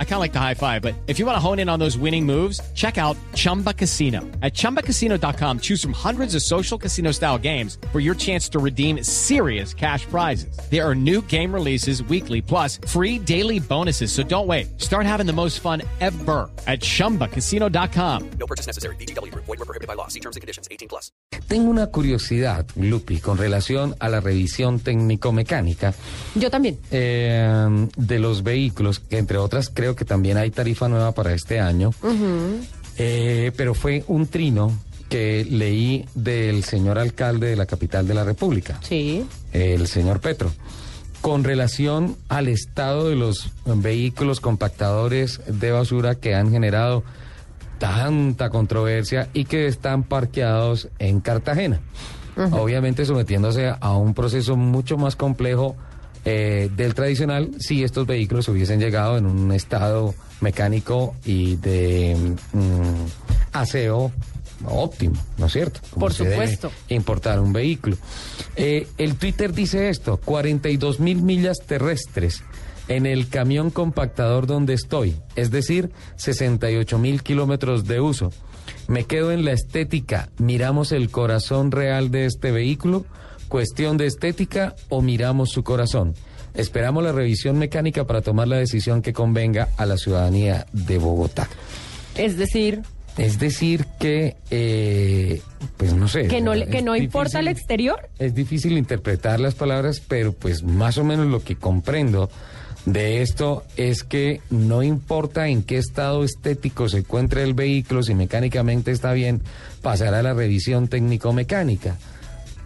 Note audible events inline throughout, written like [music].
I kind of like the high five, but if you want to hone in on those winning moves, check out Chumba Casino. At ChumbaCasino.com, choose from hundreds of social casino style games for your chance to redeem serious cash prizes. There are new game releases weekly, plus free daily bonuses. So don't wait. Start having the most fun ever at ChumbaCasino.com. No purchase necessary. BGW. Void were prohibited by law. See terms and conditions. 18 plus. Tengo una curiosidad, Lupi, con relación a la revisión técnico-mecánica. Yo también. Eh, de los vehículos, que entre otras creo que también hay tarifa nueva para este año, Eh, pero fue un trino que leí del señor alcalde de la capital de la República, Sí. el señor Petro, con relación al estado de los vehículos compactadores de basura que han generado tanta controversia y que están parqueados en Cartagena. Obviamente sometiéndose a un proceso mucho más complejo eh, del tradicional si estos vehículos hubiesen llegado en un estado mecánico y de mm, aseo óptimo, ¿no es cierto? Por supuesto. importar un vehículo. Eh, el Twitter dice esto, 42 mil millas terrestres en el camión compactador donde estoy, es decir, 68 mil kilómetros de uso. Me quedo en la estética, miramos el corazón real de este vehículo, cuestión de estética o miramos su corazón. Esperamos la revisión mecánica para tomar la decisión que convenga a la ciudadanía de Bogotá. Es decir, Es decir que, eh, pues no sé. que no, que no importa el exterior. Es difícil interpretar las palabras, pero pues más o menos lo que comprendo de esto es que no importa en qué estado estético se encuentre el vehículo, si mecánicamente está bien, pasará a la revisión técnico-mecánica.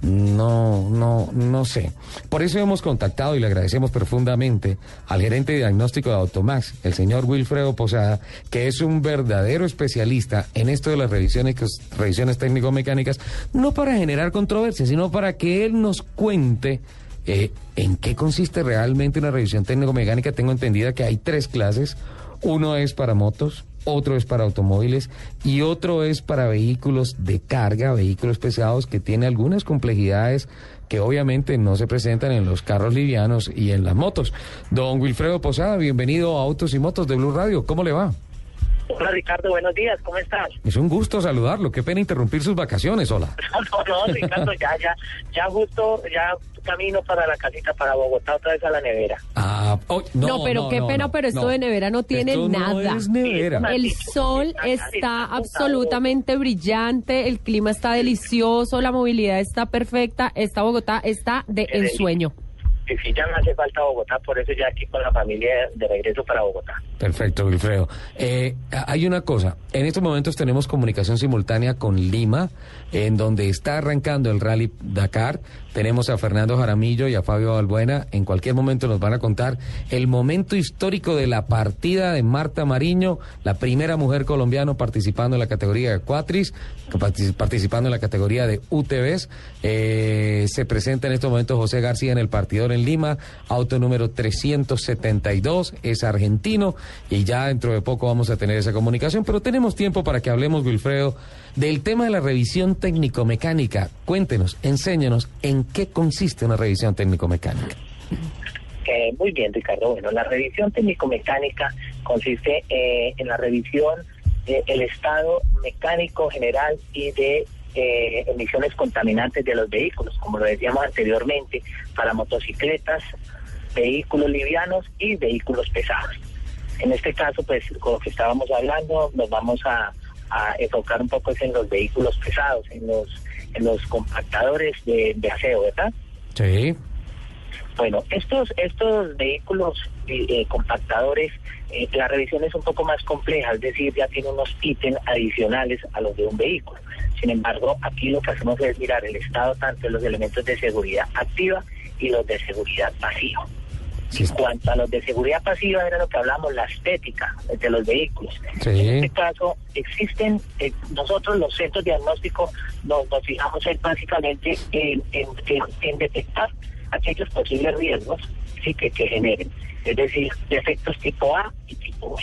No, no, no sé. Por eso hemos contactado y le agradecemos profundamente al gerente de diagnóstico de Automax, el señor Wilfredo Posada, que es un verdadero especialista en esto de las revisiones, revisiones técnico-mecánicas, no para generar controversia, sino para que él nos cuente eh, en qué consiste realmente una revisión técnico-mecánica. Tengo entendida que hay tres clases. Uno es para motos, otro es para automóviles y otro es para vehículos de carga, vehículos pesados que tiene algunas complejidades que obviamente no se presentan en los carros livianos y en las motos. Don Wilfredo Posada, bienvenido a Autos y Motos de Blue Radio. ¿Cómo le va? Hola Ricardo, buenos días, ¿cómo estás? Es un gusto saludarlo. Qué pena interrumpir sus vacaciones. Hola. [laughs] No, no, Ricardo, ya, ya, ya justo, ya camino para la casita, para Bogotá, otra vez a la nevera. Ah, oh, No, pero qué pena, pero esto de nevera no tiene Esto nada. No es nevera. El sol está absolutamente brillante, el clima está delicioso, la movilidad está perfecta, esta Bogotá está de ensueño. Y sí, ya me hace falta Bogotá, por eso ya aquí con la familia de regreso para Bogotá. Perfecto, Wilfredo. Eh, hay una cosa, en estos momentos tenemos comunicación simultánea con Lima, en donde está arrancando el Rally Dakar. Tenemos a Fernando Jaramillo y a Fabio Balbuena. En cualquier momento nos van a contar el momento histórico de la partida de Marta Mariño, la primera mujer colombiana participando en la categoría de Cuatris, partic- participando en la categoría de UTVs. Eh, se presenta en estos momentos José García en el en Lima, auto número 372, es argentino y ya dentro de poco vamos a tener esa comunicación, pero tenemos tiempo para que hablemos, Wilfredo, del tema de la revisión técnico-mecánica. Cuéntenos, enséñenos en qué consiste una revisión técnico-mecánica. Eh, muy bien, Ricardo. Bueno, la revisión técnico-mecánica consiste eh, en la revisión del estado mecánico general y de eh, emisiones contaminantes de los vehículos, como lo decíamos anteriormente, para motocicletas, vehículos livianos y vehículos pesados. En este caso, pues, con lo que estábamos hablando, nos vamos a, a enfocar un poco en los vehículos pesados, en los, en los compactadores de, de aseo, ¿verdad? Sí. Bueno, estos estos vehículos eh, eh, compactadores, eh, la revisión es un poco más compleja, es decir, ya tiene unos ítems adicionales a los de un vehículo. Sin embargo, aquí lo que hacemos es mirar el estado tanto de los elementos de seguridad activa y los de seguridad pasiva. Sí. En cuanto a los de seguridad pasiva, era lo que hablamos, la estética de los vehículos. Sí. En este caso, existen, eh, nosotros los centros diagnósticos nos, nos fijamos en, básicamente en, en- en- en detectar aquellos posibles riesgos sí, que, que generen. Es decir, defectos tipo A y tipo B.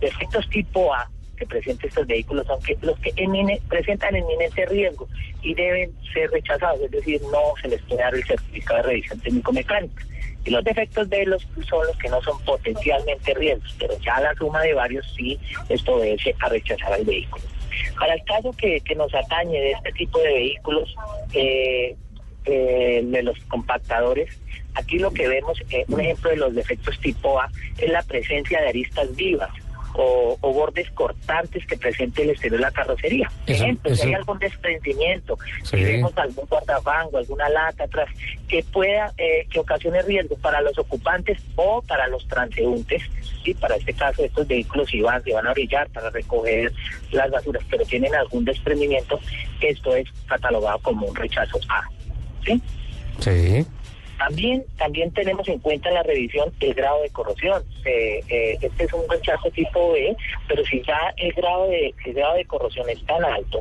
Defectos tipo A que presenten estos vehículos son que los que emine- presentan eminente riesgo y deben ser rechazados, es decir, no se les puede dar el certificado de revisión técnico-mecánica. Y los defectos de los son los que no son potencialmente riesgos, pero ya la suma de varios sí esto obedece a rechazar al vehículo. Para el caso que, que nos atañe de este tipo de vehículos, eh, eh, de los compactadores, aquí lo que vemos, eh, un ejemplo de los defectos tipo A, es la presencia de aristas vivas o, o bordes cortantes que presente el exterior de la carrocería. Eso- Ejemplo, si hay eso- algún desprendimiento, Sí. si vemos algún guardafango, alguna lata atrás, que pueda, eh, que ocasione riesgo para los ocupantes o para los transeúntes. Y para este caso, estos vehículos si van, se van a orillar para recoger las basuras, pero tienen algún desprendimiento, esto es catalogado como un rechazo A. ¿sí? Sí. También, también tenemos en cuenta en la revisión el grado de corrosión. Eh, este es un rechazo tipo B, pero si ya el grado de el grado de corrosión es tan alto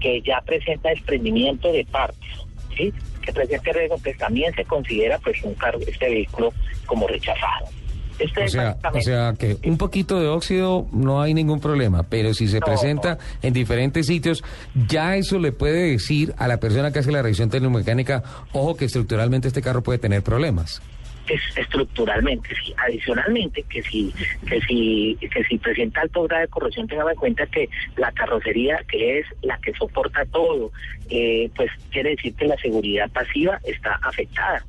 que ya presenta desprendimiento de partes, ¿sí? que presente riesgo, pues también se considera pues un cargo este vehículo como rechazado. Este O sea, o sea que un poquito de óxido no hay ningún problema, pero si se No, presenta en diferentes sitios, ya eso le puede decir a la persona que hace la revisión tecnomecánica, ojo que estructuralmente este carro puede tener problemas. es estructuralmente, sí. Adicionalmente, que si, que si, que si presenta alto grado de corrosión, tengamos en cuenta que la carrocería, que es la que soporta todo, eh, pues quiere decir que la seguridad pasiva está afectada.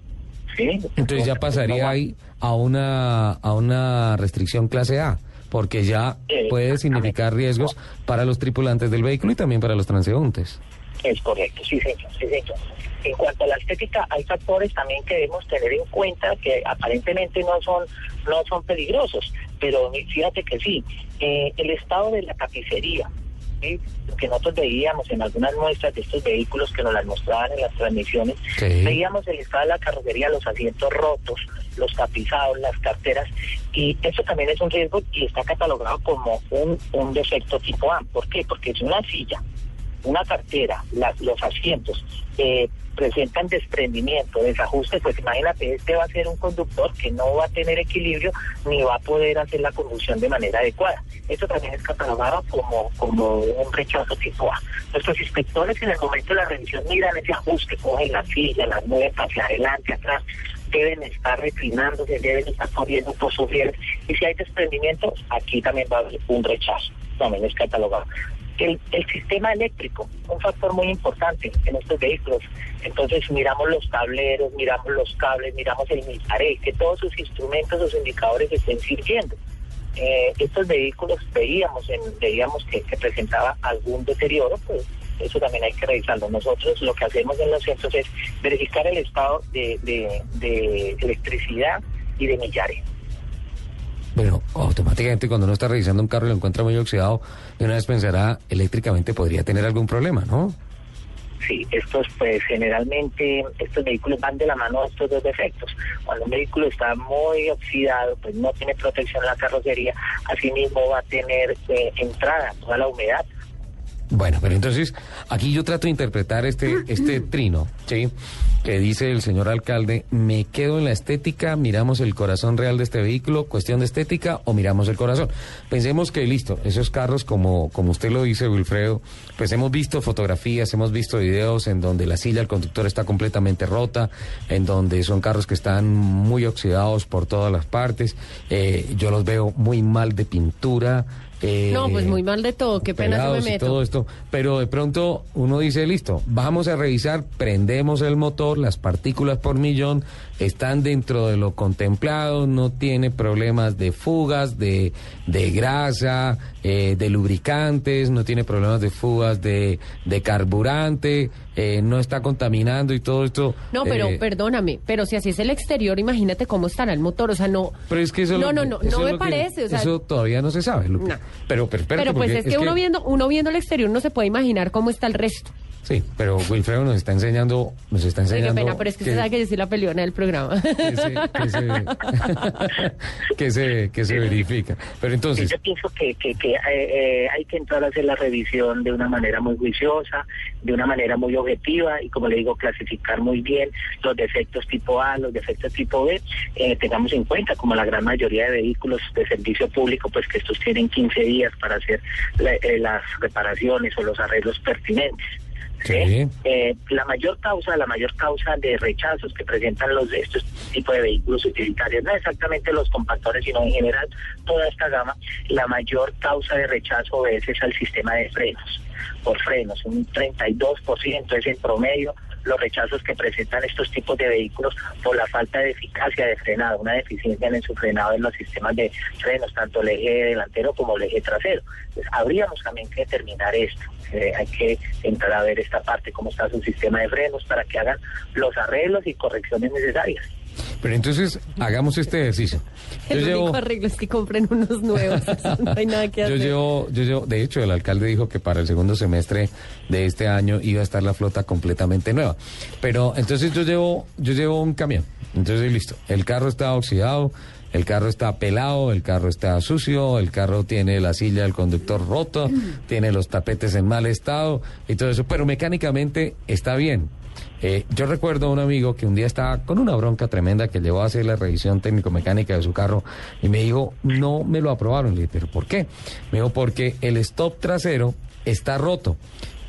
¿Sí? Entonces ya pasaría ahí a una, a una restricción clase A, porque ya Eh, puede significar riesgos para los tripulantes del vehículo y también para los transeúntes. Es correcto, sí señor, sí señor. En cuanto a la estética, hay factores también que debemos tener en cuenta que aparentemente no son no son peligrosos, pero fíjate que sí. Eh, el estado de la tapicería, ¿sí? que nosotros veíamos en algunas muestras de estos vehículos que nos las mostraban en las transmisiones, Sí. veíamos el estado de la carrocería, los asientos rotos, los tapizados, las carteras, y eso también es un riesgo y está catalogado como un, un defecto tipo A. ¿Por qué? Porque es una silla una cartera, los asientos, eh, presentan desprendimiento, desajuste, pues imagínate, este va a ser un conductor que no va a tener equilibrio ni va a poder hacer la conducción de manera adecuada. Esto también es catalogado como, como un rechazo tipo A. Nuestros inspectores en el momento de la revisión miran ese ajuste, cogen la silla, las mueven hacia adelante, atrás, deben estar reclinándose, deben estar corriendo por su riel. Y si hay desprendimiento, aquí también va a haber un rechazo, también es catalogado. El, sistema eléctrico, un factor muy importante en estos vehículos. Entonces miramos los tableros, miramos los cables, miramos el mitaré, que todos sus instrumentos, sus indicadores estén sirviendo. Eh, estos vehículos veíamos, en, veíamos que, presentaba algún deterioro, pues eso también hay que revisarlo. Nosotros lo que hacemos en los centros es verificar el estado de electricidad y de millares. Bueno, automáticamente cuando uno está revisando un carro y lo encuentra muy oxidado, de una vez pensará, eléctricamente podría tener algún problema, ¿no? Sí, estos pues generalmente estos vehículos van de la mano de estos dos defectos. Cuando un vehículo está muy oxidado, pues no tiene protección en la carrocería, asimismo va a tener eh, entrada toda la humedad. Bueno, pero entonces aquí yo trato de interpretar este, este trino, ¿sí? Que dice el señor alcalde, me quedo en la estética, miramos el corazón real de este vehículo, cuestión de estética o miramos el corazón. Pensemos que listo, esos carros como, como usted lo dice, Wilfredo, pues hemos visto fotografías, hemos visto videos en donde la silla del conductor está completamente rota, en donde son carros que están muy oxidados por todas las partes, eh, yo los veo muy mal de pintura. Eh, No, pues muy mal de todo, qué pena se me meto. todo esto, pero de pronto uno dice, listo, vamos a revisar, prendemos el motor, las partículas por millón están dentro de lo contemplado, no tiene problemas de fugas, de, de grasa, eh, de lubricantes, no tiene problemas de fugas de, de carburante, eh, no está contaminando y todo esto. No, pero eh, perdóname, pero si así es el exterior, imagínate cómo estará el motor, o sea, no... pero es que eso No, lo no, que- no, no es me que- parece, o sea- eso todavía no se sabe, Lupe. No. Pero, pero, espérate, Pero pues porque es que, uno viendo uno viendo el exterior no se puede imaginar cómo está el resto. Sí, pero Wilfredo nos está enseñando, nos está Ay, qué enseñando. pena, pero es que usted sabe que yo soy la peleona del programa. que se, que se, [laughs] [laughs] que se, que se verifica. Pero entonces, yo pienso que, que, que eh, eh, hay que entrar a hacer la revisión de una manera muy juiciosa, de una manera muy objetiva y, como le digo, clasificar muy bien los defectos tipo A, los defectos tipo B. Eh, tengamos en cuenta, como la gran mayoría de vehículos de servicio público, pues que estos tienen 15 días para hacer la- eh, las reparaciones o los arreglos pertinentes. ¿Sí? Eh, la mayor causa, la mayor causa de rechazos que presentan los de estos tipos de vehículos utilitarios, no exactamente los compactores, sino en general toda esta gama, la mayor causa de rechazo es, al sistema de frenos, por frenos, un 32% es en promedio los rechazos que presentan estos tipos de vehículos por la falta de eficacia de frenado, una deficiencia en su frenado en los sistemas de frenos, tanto el eje delantero como el eje trasero. Entonces, habríamos también que determinar esto. Eh, hay que entrar a ver esta parte, cómo está su sistema de frenos, para que hagan los arreglos y correcciones necesarias. Pero entonces hagamos este ejercicio. Yo El llevo, único arreglo es que compren unos nuevos. [laughs] no hay nada que yo hacer. llevo, yo llevo, de hecho, el alcalde dijo que para el segundo semestre de este año iba a estar la flota completamente nueva. Pero entonces yo llevo, yo llevo un camión. Entonces listo. El carro está oxidado, el carro está pelado, el carro está sucio, el carro tiene la silla del conductor roto, tiene los tapetes en mal estado y todo eso. Pero mecánicamente está bien. Eh, yo recuerdo a un amigo que un día estaba con una bronca tremenda que llevó a hacer la revisión técnico-mecánica de su carro y me dijo, no me lo aprobaron. Le dije, ¿pero por qué? Me dijo, porque el stop trasero está roto.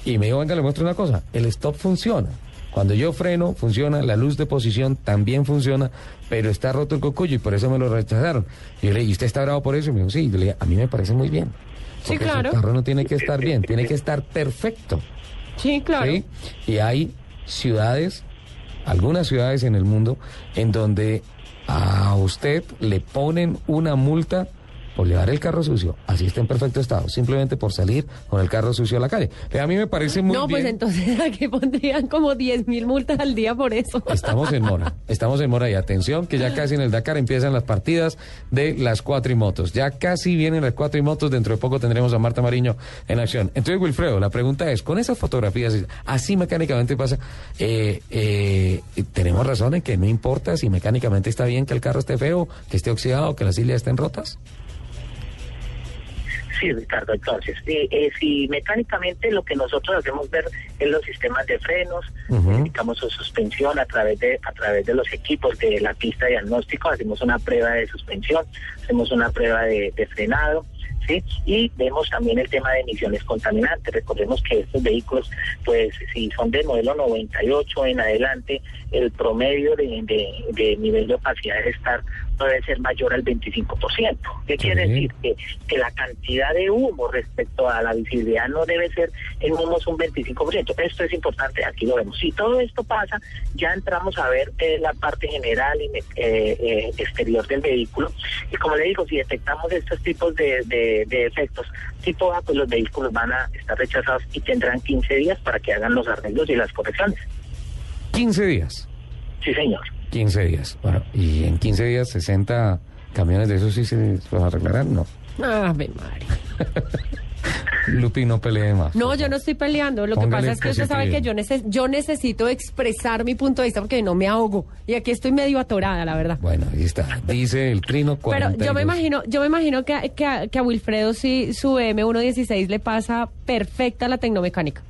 Y me dijo, venga, le muestro una cosa, el stop funciona. Cuando yo freno, funciona, la luz de posición también funciona, pero está roto el cocuyo y por eso me lo rechazaron. Y yo le dije, ¿y usted está bravo por eso? Y me dijo, sí, Y yo le dije, a mí me parece muy bien. Sí, Porque claro. Su carro no tiene que estar bien, tiene que estar perfecto. Sí, claro. ¿sí? Y hay ciudades, algunas ciudades en el mundo, en donde a usted le ponen una multa por llevar el carro sucio, así está en perfecto estado, simplemente por salir con el carro sucio a la calle. Pero a mí me parece muy no, bien. pues entonces [laughs] aquí pondrían como 10 mil multas al día por eso. Estamos en mora, [laughs] estamos en mora y atención que ya casi en el Dakar empiezan las partidas de las cuatrimotos. Ya casi vienen las cuatrimotos, dentro de poco tendremos a Marta Mariño en acción. Entonces, Wilfredo, la pregunta es, con esas fotografías, así mecánicamente pasa, eh, eh, ¿tenemos razón en que no importa si mecánicamente está bien que el carro esté feo, que esté oxidado, que las sillas estén rotas? Sí, Ricardo, entonces, eh, eh, si mecánicamente lo que nosotros hacemos ver es los sistemas de frenos, Ujú. verificamos su suspensión a través de a través de los equipos de la pista de diagnóstico, hacemos una prueba de suspensión, hacemos una prueba de, de frenado, ¿sí? Y vemos también el tema de emisiones contaminantes. Recordemos que estos vehículos, pues si son del modelo 98 en adelante, el promedio de, de- de nivel de opacidad de estar puede ser mayor al 25%. ¿Qué quiere Sí. decir? Que, que la cantidad de humo respecto a la visibilidad no debe ser en humos un 25%. Esto es importante, aquí lo vemos. Si todo esto pasa, ya entramos a ver eh, la parte general y eh, eh, exterior del vehículo. Y como le digo, si detectamos estos tipos de, de, de efectos tipo A, pues los vehículos van a estar rechazados y tendrán 15 días para que hagan los arreglos y las correcciones. 15 días. Sí, señor. 15 días. Bueno, y en 15 días 60 camiones de esos sí se los arreglarán, no. Ave María. [laughs] Lupi, no pelee más. No, yo no estoy peleando. Lo que pasa es que usted sabe que yo, neces- yo necesito expresar mi punto de vista porque no me ahogo. Y aquí estoy medio atorada, la verdad. Bueno, ahí está. Dice el Trino [laughs] Pero 42. yo me imagino, yo me imagino que, a- que, a, que a Wilfredo sí su M116 le pasa perfecta la tecnomecánica.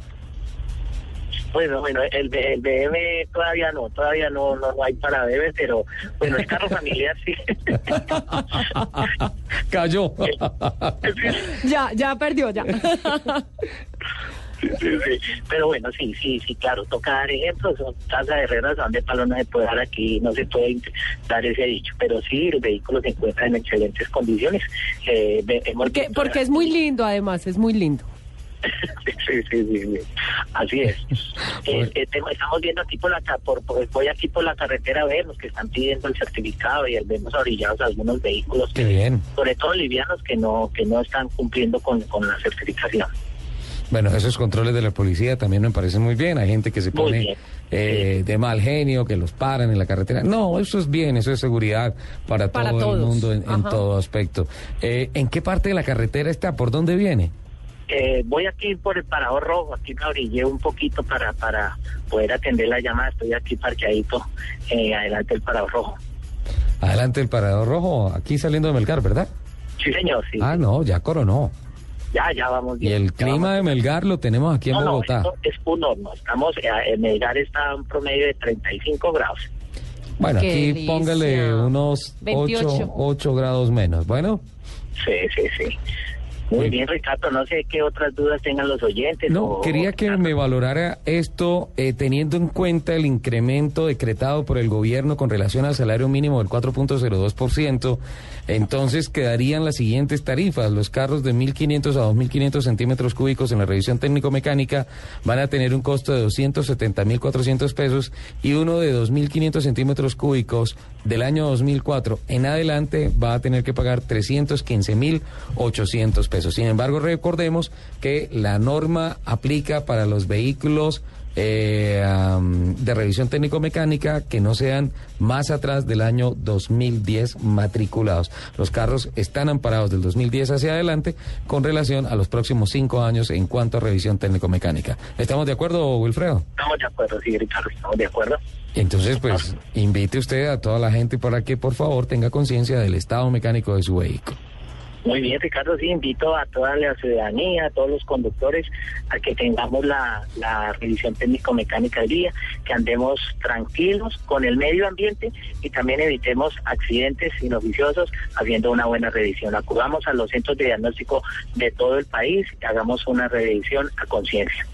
Bueno, bueno, el, B- el BM todavía no, todavía no, no, no hay para bebé, pero bueno, el carro familiar sí. [laughs] Cayó. Ya, ya perdió, ya. Sí, sí. Pero bueno, sí, sí, sí, claro, toca dar ejemplos, son casa de herreras donde palo no se puede dar aquí, no se puede dar ese dicho, pero sí, el vehículo se encuentra en excelentes condiciones. Eh, Porque, porque es muy lindo, además, es muy lindo. Sí, sí, sí, sí. Así es. [laughs] Eh, eh, tengo- estamos viendo aquí por la ca- por, por- voy aquí por la carretera a ver los que están pidiendo el certificado y vemos orillados algunos vehículos, Qué bien. sobre todo livianos que no que no están cumpliendo con, con la certificación. Bueno, esos controles de la policía también me parecen muy bien. Hay gente que se pone eh, de mal genio, que los paran en la carretera. No, eso es bien, eso es seguridad para, Para todo el mundo en, en todo aspecto. Eh, ¿En qué parte de la carretera está? ¿Por dónde viene? Eh, voy aquí por el parador rojo, aquí me orillé un poquito para, para poder atender la llamada. Estoy aquí parqueadito eh, adelante del parador rojo. Adelante el parador rojo, aquí saliendo de Melgar, ¿verdad? Sí, señor, sí. Ah, no, ya coronó. Ya, ya vamos Y bien. el ya clima de Melgar lo tenemos aquí en No, Bogotá. es un horno. Estamos, eh, en Melgar está un promedio de 35 grados. Bueno, Qué aquí delicia. póngale unos 28. 8, 8 grados menos. Bueno, Sí, sí, sí. Muy bien, Ricardo. No sé qué otras dudas tengan los oyentes. no, o- quería que me valorara esto eh, teniendo en cuenta el incremento decretado por el gobierno con relación al salario mínimo del 4.02%. Entonces quedarían las siguientes tarifas. Los carros de 1.500 a 2.500 centímetros cúbicos en la revisión técnico-mecánica van a tener un costo de 270.400 pesos y uno de 2.500 centímetros cúbicos del año 2004 en adelante va a tener que pagar 315.800 pesos. Sin embargo, recordemos que la norma aplica para los vehículos eh, de revisión técnico-mecánica que no sean más atrás del año 2010 matriculados. Los carros están amparados del 2010 hacia adelante con relación a los próximos cinco años en cuanto a revisión técnico-mecánica. ¿Estamos de acuerdo, Wilfredo? Estamos de acuerdo, sí, Ricardo, estamos de acuerdo. Entonces, pues, invite usted a toda la gente para que, por favor, tenga conciencia del estado mecánico de su vehículo. Muy bien, Ricardo, sí, invito a toda la ciudadanía, a todos los conductores, a que tengamos la, revisión técnico-mecánica del día, que andemos tranquilos con el medio ambiente y también evitemos accidentes inoficiosos haciendo una buena revisión. Acudamos a los centros de diagnóstico de todo el país y hagamos una revisión a conciencia.